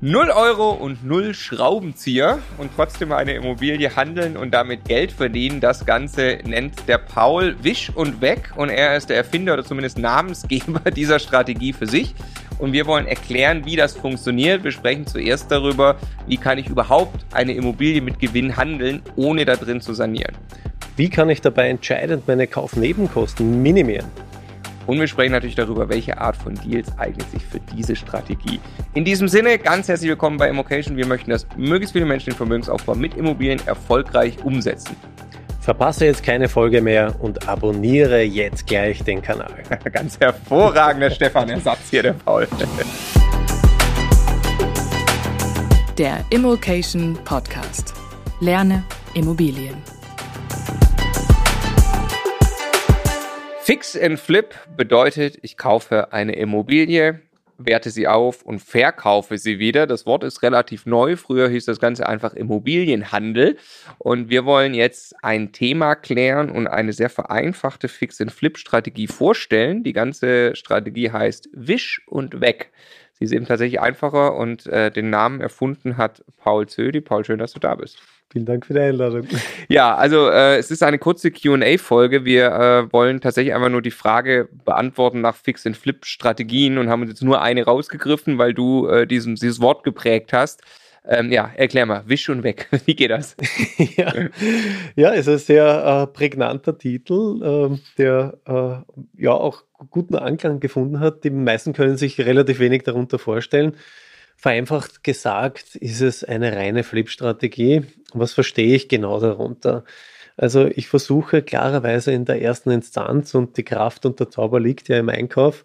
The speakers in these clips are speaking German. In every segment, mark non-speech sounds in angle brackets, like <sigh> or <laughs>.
0 Euro und 0 Schraubenzieher und trotzdem eine Immobilie handeln und damit Geld verdienen. Das Ganze nennt der Paul Wisch und Weg und er ist der Erfinder oder zumindest Namensgeber <laughs> dieser Strategie für sich. Und wir wollen erklären, wie das funktioniert. Wir sprechen zuerst darüber, wie kann ich überhaupt eine Immobilie mit Gewinn handeln, ohne da drin zu sanieren. Wie kann ich dabei entscheidend meine Kaufnebenkosten minimieren? Und wir sprechen natürlich darüber, welche Art von Deals eignet sich für diese Strategie. In diesem Sinne, ganz herzlich willkommen bei Immocation. Wir möchten, dass möglichst viele Menschen den Vermögensaufbau mit Immobilien erfolgreich umsetzen. Verpasse jetzt keine Folge mehr und abonniere jetzt gleich den Kanal. <laughs> ganz hervorragender Stefan-Ersatz hier, der Paul. Der Immocation Podcast. Lerne Immobilien. Fix and Flip bedeutet, ich kaufe eine Immobilie, werte sie auf und verkaufe sie wieder. Das Wort ist relativ neu. Früher hieß das Ganze einfach Immobilienhandel. Und wir wollen jetzt ein Thema klären und eine sehr vereinfachte Fix-and-Flip-Strategie vorstellen. Die ganze Strategie heißt Wisch und Weg. Sie ist eben tatsächlich einfacher und äh, den Namen erfunden hat Paul Zödi. Paul, schön, dass du da bist. Vielen Dank für die Einladung. Ja, also äh, es ist eine kurze QA-Folge. Wir äh, wollen tatsächlich einfach nur die Frage beantworten nach Fix-and-Flip-Strategien und haben uns jetzt nur eine rausgegriffen, weil du äh, diesen, dieses Wort geprägt hast. Ähm, ja, erklär mal, wisch und weg. <laughs> Wie geht das? <laughs> ja. ja, es ist ein sehr äh, prägnanter Titel, äh, der äh, ja auch guten Anklang gefunden hat. Die meisten können sich relativ wenig darunter vorstellen. Vereinfacht gesagt ist es eine reine Flip-Strategie. Was verstehe ich genau darunter? Also ich versuche klarerweise in der ersten Instanz und die Kraft und der Zauber liegt ja im Einkauf,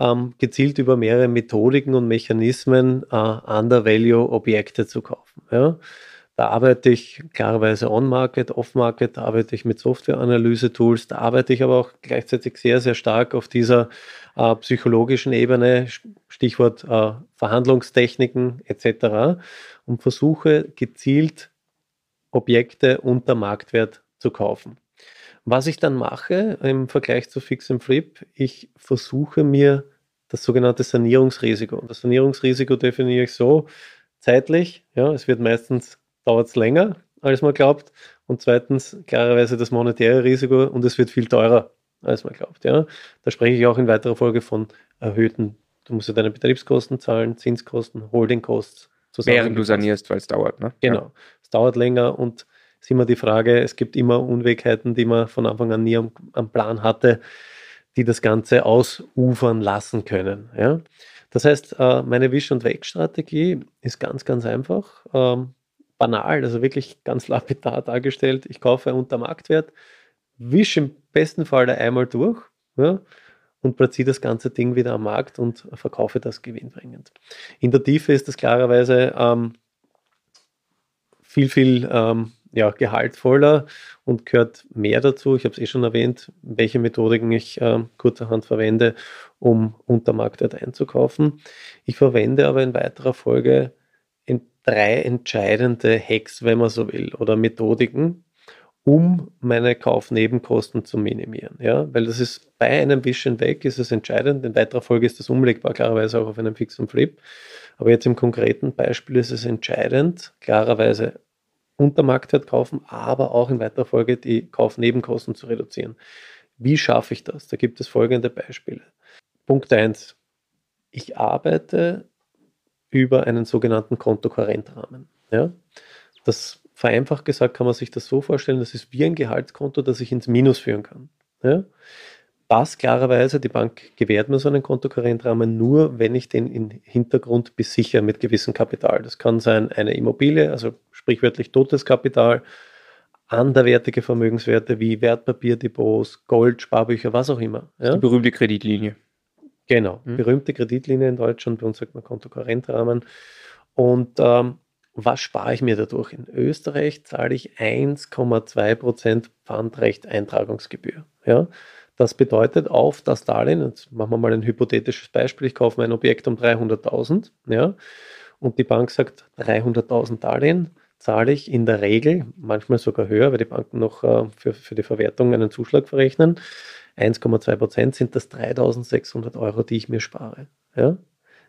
ähm, gezielt über mehrere Methodiken und Mechanismen äh, Under-Value-Objekte zu kaufen. Ja? Da arbeite ich klarerweise on-market, off-market, da arbeite ich mit Software-Analyse-Tools, da arbeite ich aber auch gleichzeitig sehr, sehr stark auf dieser äh, psychologischen Ebene, Stichwort äh, Verhandlungstechniken etc. und versuche gezielt Objekte unter Marktwert zu kaufen. Was ich dann mache im Vergleich zu Fix and Flip, ich versuche mir das sogenannte Sanierungsrisiko. Und das Sanierungsrisiko definiere ich so zeitlich, ja, es wird meistens dauert es länger, als man glaubt. Und zweitens, klarerweise das monetäre Risiko und es wird viel teurer, als man glaubt. Ja? Da spreche ich auch in weiterer Folge von erhöhten, du musst ja deine Betriebskosten zahlen, Zinskosten, Holdingkosten. Während du sanierst, weil es dauert, ne? Genau. Ja. Es dauert länger und es ist immer die Frage, es gibt immer Unwegheiten, die man von Anfang an nie am, am Plan hatte, die das Ganze ausufern lassen können. Ja? Das heißt, äh, meine Wisch- und Weg-Strategie ist ganz, ganz einfach. Banal, also wirklich ganz lapidar dargestellt. Ich kaufe unter Marktwert, wische im besten Fall einmal durch ja, und platziere das ganze Ding wieder am Markt und verkaufe das gewinnbringend. In der Tiefe ist das klarerweise ähm, viel, viel ähm, ja, gehaltvoller und gehört mehr dazu. Ich habe es eh schon erwähnt, welche Methodiken ich äh, kurzerhand verwende, um unter Marktwert einzukaufen. Ich verwende aber in weiterer Folge drei entscheidende Hacks, wenn man so will, oder Methodiken, um meine Kaufnebenkosten zu minimieren. Ja, weil das ist bei einem Vision weg ist es entscheidend. In weiterer Folge ist das umlegbar, klarerweise auch auf einem Fix und Flip. Aber jetzt im konkreten Beispiel ist es entscheidend, klarerweise unter Marktwert kaufen, aber auch in weiterer Folge die Kaufnebenkosten zu reduzieren. Wie schaffe ich das? Da gibt es folgende Beispiele. Punkt 1. Ich arbeite über einen sogenannten Kontokorrentrahmen. Ja? Das vereinfacht gesagt kann man sich das so vorstellen, das ist wie ein Gehaltskonto, das ich ins Minus führen kann. Ja? Was klarerweise, die Bank gewährt mir so einen Kontokorrentrahmen nur, wenn ich den im Hintergrund besichere mit gewissem Kapital. Das kann sein eine Immobilie, also sprichwörtlich totes Kapital, anderwertige Vermögenswerte wie Wertpapierdepots, Gold, Sparbücher, was auch immer. Ja? Die berühmte Kreditlinie. Genau, mhm. berühmte Kreditlinie in Deutschland, bei uns sagt man Kontokorrentrahmen. Und ähm, was spare ich mir dadurch? In Österreich zahle ich 1,2% Pfandrecht-Eintragungsgebühr. Ja? Das bedeutet auf das Darlehen, jetzt machen wir mal ein hypothetisches Beispiel, ich kaufe mein Objekt um 300.000 ja, und die Bank sagt 300.000 Darlehen, zahle ich in der Regel, manchmal sogar höher, weil die Banken noch äh, für, für die Verwertung einen Zuschlag verrechnen, 1,2 Prozent sind das 3600 Euro, die ich mir spare. Ja?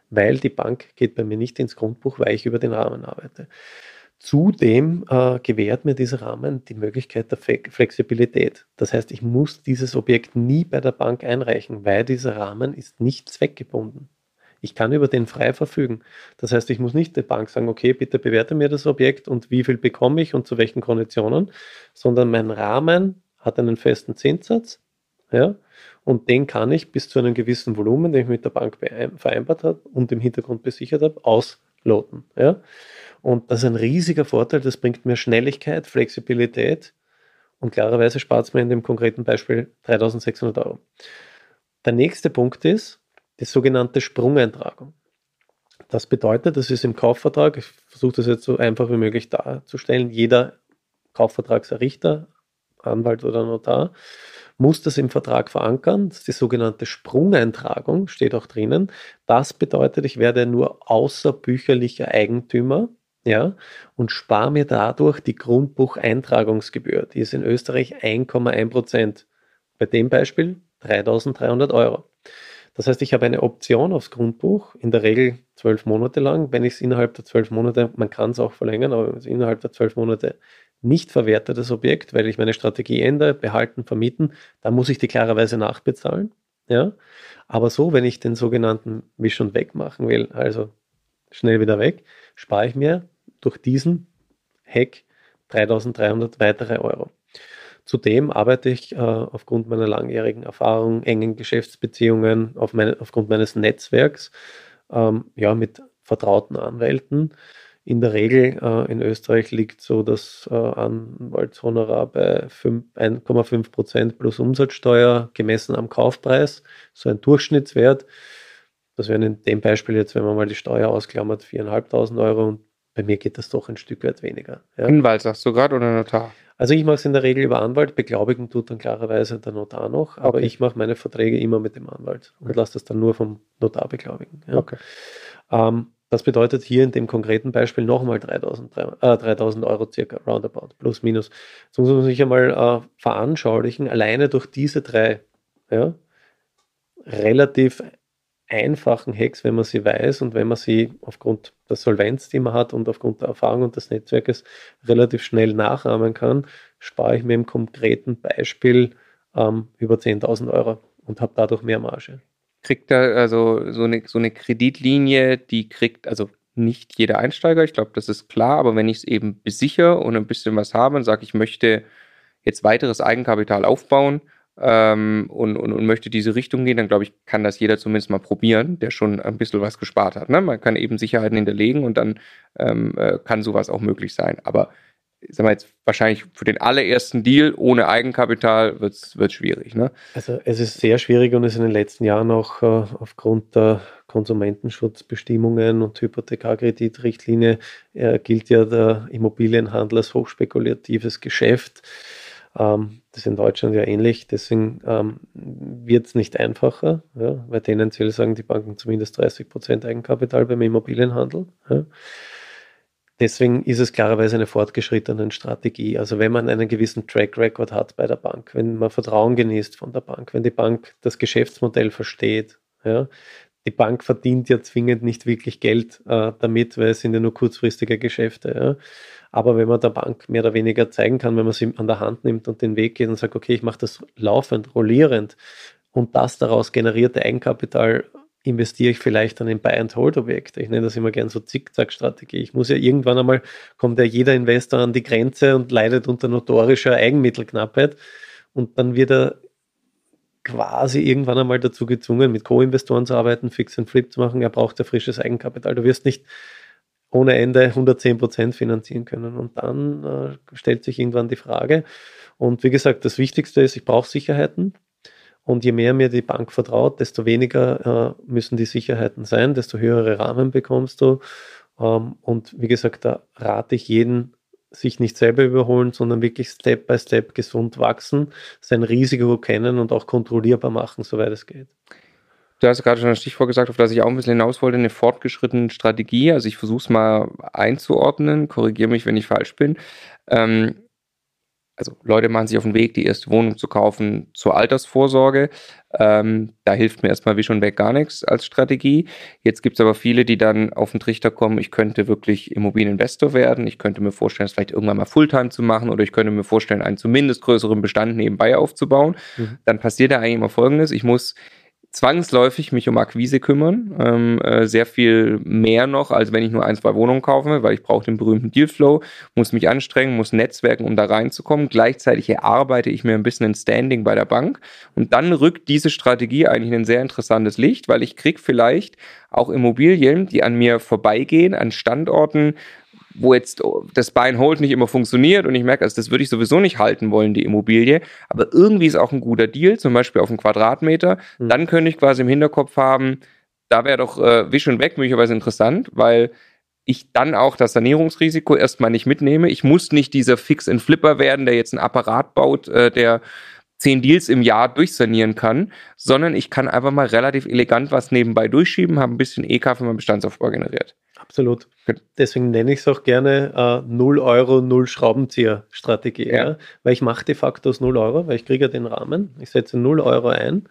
weil die Bank geht bei mir nicht ins Grundbuch, weil ich über den Rahmen arbeite. Zudem äh, gewährt mir dieser Rahmen die Möglichkeit der Flexibilität. Das heißt, ich muss dieses Objekt nie bei der Bank einreichen, weil dieser Rahmen ist nicht zweckgebunden. Ich kann über den frei verfügen. Das heißt, ich muss nicht der Bank sagen, okay, bitte bewerte mir das Objekt und wie viel bekomme ich und zu welchen Konditionen, sondern mein Rahmen hat einen festen Zinssatz, ja, und den kann ich bis zu einem gewissen Volumen, den ich mit der Bank vereinbart habe und im Hintergrund besichert habe, ausloten. Ja. Und das ist ein riesiger Vorteil, das bringt mir Schnelligkeit, Flexibilität und klarerweise spart es mir in dem konkreten Beispiel 3600 Euro. Der nächste Punkt ist die sogenannte Sprungeintragung. Das bedeutet, das ist im Kaufvertrag, ich versuche das jetzt so einfach wie möglich darzustellen, jeder Kaufvertragserrichter, Anwalt oder Notar muss das im Vertrag verankern. Das ist die sogenannte Sprungeintragung, steht auch drinnen. Das bedeutet, ich werde nur außerbücherlicher Eigentümer ja, und spare mir dadurch die Grundbucheintragungsgebühr. Die ist in Österreich 1,1 Prozent. Bei dem Beispiel 3300 Euro. Das heißt, ich habe eine Option aufs Grundbuch, in der Regel zwölf Monate lang. Wenn ich es innerhalb der zwölf Monate, man kann es auch verlängern, aber wenn es innerhalb der zwölf Monate nicht verwerte, das Objekt, weil ich meine Strategie ändere, behalten, vermieten, dann muss ich die klarerweise nachbezahlen. Ja? Aber so, wenn ich den sogenannten wie schon wegmachen will, also schnell wieder weg, spare ich mir durch diesen Hack 3300 weitere Euro. Zudem arbeite ich äh, aufgrund meiner langjährigen Erfahrung, engen Geschäftsbeziehungen, auf meine, aufgrund meines Netzwerks ähm, ja, mit vertrauten Anwälten. In der Regel äh, in Österreich liegt so das äh, Anwaltshonorar bei 1,5 Prozent plus Umsatzsteuer gemessen am Kaufpreis, so ein Durchschnittswert. Das wären in dem Beispiel jetzt, wenn man mal die Steuer ausklammert, 4.500 Euro und bei mir geht das doch ein Stück weit weniger. Ja. Anwalt sagst du gerade oder Notar? Also ich mache es in der Regel über Anwalt, beglaubigen tut dann klarerweise der Notar noch, aber okay. ich mache meine Verträge immer mit dem Anwalt und lasse das dann nur vom Notar beglaubigen. Ja. Okay. Ähm, das bedeutet hier in dem konkreten Beispiel nochmal 3000, äh, 3000 Euro circa, roundabout, plus minus. Jetzt muss man sich einmal äh, veranschaulichen, alleine durch diese drei ja, relativ einfachen Hacks, wenn man sie weiß und wenn man sie aufgrund der Solvenz, die man hat und aufgrund der Erfahrung und des Netzwerkes relativ schnell nachahmen kann, spare ich mir im konkreten Beispiel ähm, über 10.000 Euro und habe dadurch mehr Marge. Kriegt da also so eine, so eine Kreditlinie, die kriegt, also nicht jeder Einsteiger, ich glaube, das ist klar, aber wenn ich es eben besichere und ein bisschen was habe und sage, ich möchte jetzt weiteres Eigenkapital aufbauen, ähm, und, und, und möchte diese Richtung gehen, dann glaube ich, kann das jeder zumindest mal probieren, der schon ein bisschen was gespart hat. Ne? Man kann eben Sicherheiten hinterlegen und dann ähm, äh, kann sowas auch möglich sein. Aber sagen wir jetzt wahrscheinlich für den allerersten Deal ohne Eigenkapital wird es schwierig. Ne? Also es ist sehr schwierig und ist in den letzten Jahren auch äh, aufgrund der Konsumentenschutzbestimmungen und Hypothekarkreditrichtlinie äh, gilt ja der Immobilienhandel als hochspekulatives Geschäft. Ähm, das ist in Deutschland ja ähnlich, deswegen ähm, wird es nicht einfacher, ja, weil tendenziell sagen die Banken zumindest 30 Prozent Eigenkapital beim Immobilienhandel. Ja. Deswegen ist es klarerweise eine fortgeschrittene Strategie. Also wenn man einen gewissen Track Record hat bei der Bank, wenn man Vertrauen genießt von der Bank, wenn die Bank das Geschäftsmodell versteht, ja, die Bank verdient ja zwingend nicht wirklich Geld äh, damit, weil es sind ja nur kurzfristige Geschäfte. Ja. Aber wenn man der Bank mehr oder weniger zeigen kann, wenn man sie an der Hand nimmt und den Weg geht und sagt, okay, ich mache das laufend, rollierend und das daraus generierte Eigenkapital investiere ich vielleicht dann in Buy-and-Hold-Objekte. Ich nenne das immer gern so Zickzack-Strategie. Ich muss ja irgendwann einmal, kommt ja jeder Investor an die Grenze und leidet unter notorischer Eigenmittelknappheit und dann wird er quasi irgendwann einmal dazu gezwungen, mit Co-Investoren zu arbeiten, Fix and Flip zu machen. Er braucht ja frisches Eigenkapital. Du wirst nicht ohne Ende 110 Prozent finanzieren können. Und dann äh, stellt sich irgendwann die Frage. Und wie gesagt, das Wichtigste ist, ich brauche Sicherheiten. Und je mehr mir die Bank vertraut, desto weniger äh, müssen die Sicherheiten sein, desto höhere Rahmen bekommst du. Ähm, und wie gesagt, da rate ich jeden, sich nicht selber überholen, sondern wirklich Step by Step gesund wachsen, sein Risiko kennen und auch kontrollierbar machen, soweit es geht. Du hast gerade schon ein Stichwort gesagt, auf das ich auch ein bisschen hinaus wollte, eine fortgeschrittene Strategie. Also ich versuche es mal einzuordnen, korrigiere mich, wenn ich falsch bin. Ähm, also Leute machen sich auf den Weg, die erste Wohnung zu kaufen zur Altersvorsorge. Ähm, da hilft mir erstmal wie schon weg gar nichts als Strategie. Jetzt gibt es aber viele, die dann auf den Trichter kommen, ich könnte wirklich Immobilieninvestor werden. Ich könnte mir vorstellen, es vielleicht irgendwann mal Fulltime zu machen oder ich könnte mir vorstellen, einen zumindest größeren Bestand nebenbei aufzubauen. Mhm. Dann passiert da eigentlich immer Folgendes. Ich muss zwangsläufig mich um Akquise kümmern. Ähm, äh, sehr viel mehr noch, als wenn ich nur ein, zwei Wohnungen kaufe, weil ich brauche den berühmten Dealflow, muss mich anstrengen, muss netzwerken, um da reinzukommen. Gleichzeitig erarbeite ich mir ein bisschen ein Standing bei der Bank. Und dann rückt diese Strategie eigentlich in ein sehr interessantes Licht, weil ich krieg vielleicht auch Immobilien, die an mir vorbeigehen, an Standorten, wo jetzt das Buy and Hold nicht immer funktioniert und ich merke, also das würde ich sowieso nicht halten wollen, die Immobilie, aber irgendwie ist auch ein guter Deal, zum Beispiel auf einen Quadratmeter, mhm. dann könnte ich quasi im Hinterkopf haben, da wäre doch äh, Wisch und Weg möglicherweise interessant, weil ich dann auch das Sanierungsrisiko erstmal nicht mitnehme. Ich muss nicht dieser Fix-and-Flipper werden, der jetzt ein Apparat baut, äh, der zehn Deals im Jahr durchsanieren kann, sondern ich kann einfach mal relativ elegant was nebenbei durchschieben, habe ein bisschen EK für meinen Bestandsaufbau generiert. Absolut. Deswegen nenne ich es auch gerne äh, 0 Euro, 0 Schraubenzieher-Strategie. Ja. ja. Weil ich mache de facto aus 0 Euro, weil ich kriege ja den Rahmen, ich setze 0 Euro ein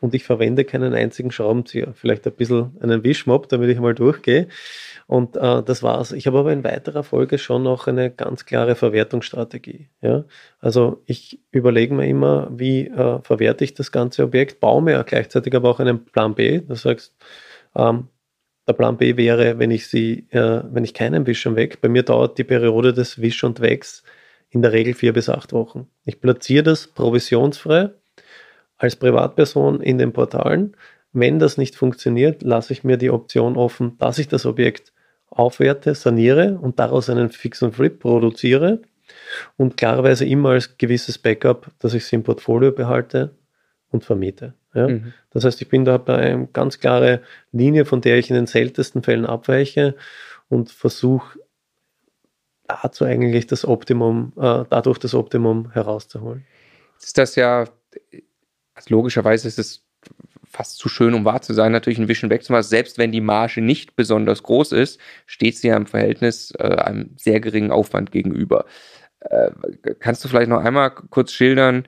und ich verwende keinen einzigen Schraubenzieher. Vielleicht ein bisschen einen Wischmob, damit ich mal durchgehe. Und äh, das war's. Ich habe aber in weiterer Folge schon noch eine ganz klare Verwertungsstrategie. Ja? Also ich überlege mir immer, wie äh, verwerte ich das ganze Objekt, baue mir gleichzeitig aber auch einen Plan B. Das heißt, ähm, der Plan B wäre, wenn ich sie, äh, wenn ich keinen Wisch und weg, bei mir dauert die Periode des Wisch und Wegs in der Regel vier bis acht Wochen. Ich platziere das provisionsfrei als Privatperson in den Portalen. Wenn das nicht funktioniert, lasse ich mir die Option offen, dass ich das Objekt aufwerte, saniere und daraus einen Fix und Flip produziere und klarerweise immer als gewisses Backup, dass ich sie im Portfolio behalte und vermiete. Ja? Mhm. Das heißt, ich bin da bei einer ganz klare Linie, von der ich in den seltensten Fällen abweiche und versuche dazu eigentlich das Optimum, äh, dadurch das Optimum herauszuholen. Ist das ja, also logischerweise ist es fast zu schön, um wahr zu sein, natürlich ein Wischen wegzumachen. Selbst wenn die Marge nicht besonders groß ist, steht sie ja im Verhältnis äh, einem sehr geringen Aufwand gegenüber. Äh, kannst du vielleicht noch einmal kurz schildern,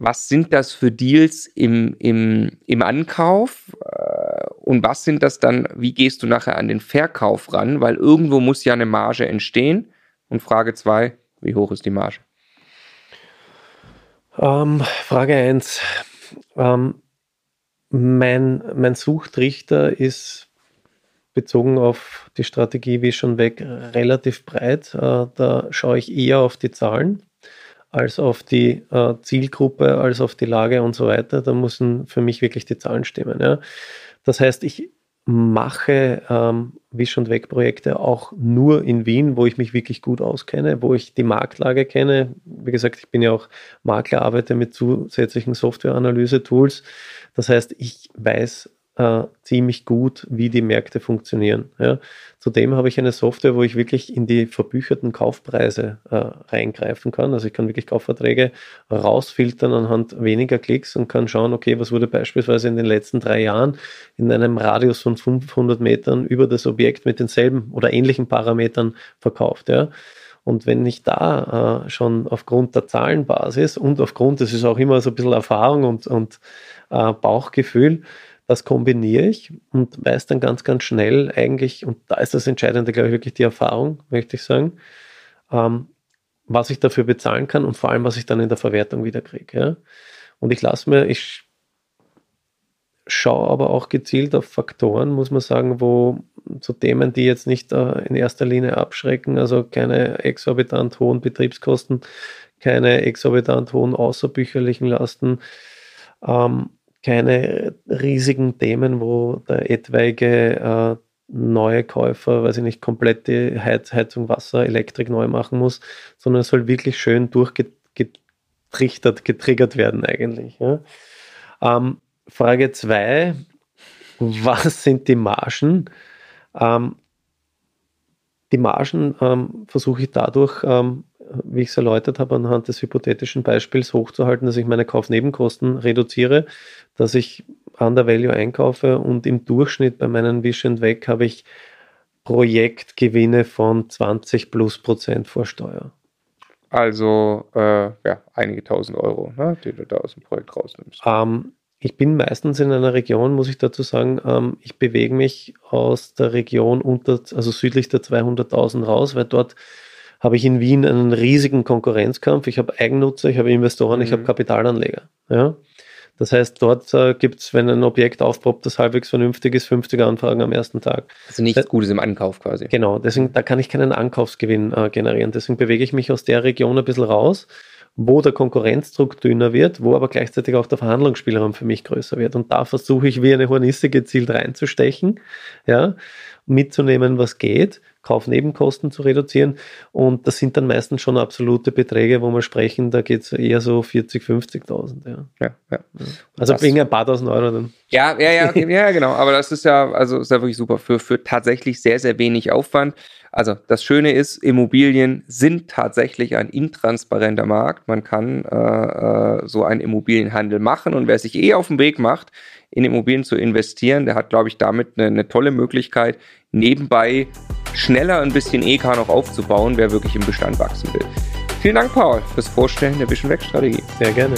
was sind das für Deals im, im, im Ankauf äh, und was sind das dann, wie gehst du nachher an den Verkauf ran, weil irgendwo muss ja eine Marge entstehen. Und Frage zwei, wie hoch ist die Marge? Ähm, Frage eins. Ähm, mein, mein Suchtrichter ist bezogen auf die Strategie wie schon weg relativ breit. Äh, da schaue ich eher auf die Zahlen als auf die äh, Zielgruppe, als auf die Lage und so weiter. Da müssen für mich wirklich die Zahlen stimmen. Ja. Das heißt, ich mache ähm, Wisch- und Weg-Projekte auch nur in Wien, wo ich mich wirklich gut auskenne, wo ich die Marktlage kenne. Wie gesagt, ich bin ja auch Makler, arbeite mit zusätzlichen Software-Analyse-Tools. Das heißt, ich weiß äh, ziemlich gut, wie die Märkte funktionieren. Ja. Zudem habe ich eine Software, wo ich wirklich in die verbücherten Kaufpreise äh, reingreifen kann. Also ich kann wirklich Kaufverträge rausfiltern anhand weniger Klicks und kann schauen, okay, was wurde beispielsweise in den letzten drei Jahren in einem Radius von 500 Metern über das Objekt mit denselben oder ähnlichen Parametern verkauft. Ja. Und wenn ich da äh, schon aufgrund der Zahlenbasis und aufgrund, das ist auch immer so ein bisschen Erfahrung und, und äh, Bauchgefühl, das kombiniere ich und weiß dann ganz, ganz schnell eigentlich, und da ist das Entscheidende, glaube ich, wirklich die Erfahrung, möchte ich sagen, ähm, was ich dafür bezahlen kann und vor allem, was ich dann in der Verwertung wieder kriege. Ja? Und ich lasse mir, ich schaue aber auch gezielt auf Faktoren, muss man sagen, wo zu Themen, die jetzt nicht äh, in erster Linie abschrecken, also keine exorbitant hohen Betriebskosten, keine exorbitant hohen außerbücherlichen Lasten, ähm, keine riesigen Themen, wo der etwaige äh, neue Käufer, weiß ich nicht, komplette Heiz Heizung, Wasser, Elektrik neu machen muss, sondern es soll wirklich schön durchgetrichtert, getriggert werden eigentlich. Ja. Ähm, Frage 2, was sind die Margen? Ähm, die Margen ähm, versuche ich dadurch ähm, wie ich es erläutert habe, anhand des hypothetischen Beispiels hochzuhalten, dass ich meine Kaufnebenkosten reduziere, dass ich Under Value einkaufe und im Durchschnitt bei meinen Wish and Weg habe ich Projektgewinne von 20 plus Prozent vor Steuer. Also äh, ja, einige tausend Euro, ne, die du da aus dem Projekt rausnimmst. Ähm, ich bin meistens in einer Region, muss ich dazu sagen, ähm, ich bewege mich aus der Region unter, also südlich der 200.000 raus, weil dort habe ich in Wien einen riesigen Konkurrenzkampf. Ich habe Eigennutzer, ich habe Investoren, mhm. ich habe Kapitalanleger. Ja? Das heißt, dort äh, gibt es, wenn ein Objekt aufpoppt, das halbwegs vernünftig ist, 50 Anfragen am ersten Tag. Also nichts Gutes im Ankauf quasi. Genau, deswegen, da kann ich keinen Ankaufsgewinn äh, generieren. Deswegen bewege ich mich aus der Region ein bisschen raus wo der Konkurrenzdruck dünner wird, wo aber gleichzeitig auch der Verhandlungsspielraum für mich größer wird. Und da versuche ich wie eine Hornisse gezielt reinzustechen, ja, mitzunehmen, was geht, Kaufnebenkosten zu reduzieren. Und das sind dann meistens schon absolute Beträge, wo wir sprechen, da geht es eher so 40, 50.000. Ja. Ja, ja. Also das, wegen ein paar tausend Euro dann. Ja, ja, <laughs> ja, ja, genau. Aber das ist ja, also ist ja wirklich super für, für tatsächlich sehr, sehr wenig Aufwand. Also das Schöne ist, Immobilien sind tatsächlich ein intransparenter Markt. Man kann äh, äh, so einen Immobilienhandel machen und wer sich eh auf den Weg macht, in Immobilien zu investieren, der hat, glaube ich, damit eine, eine tolle Möglichkeit, nebenbei schneller ein bisschen EK noch aufzubauen, wer wirklich im Bestand wachsen will. Vielen Dank, Paul, fürs Vorstellen der Vision Weg Strategie. Sehr gerne.